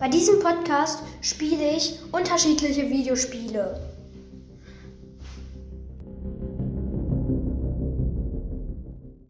Bei diesem Podcast spiele ich unterschiedliche Videospiele.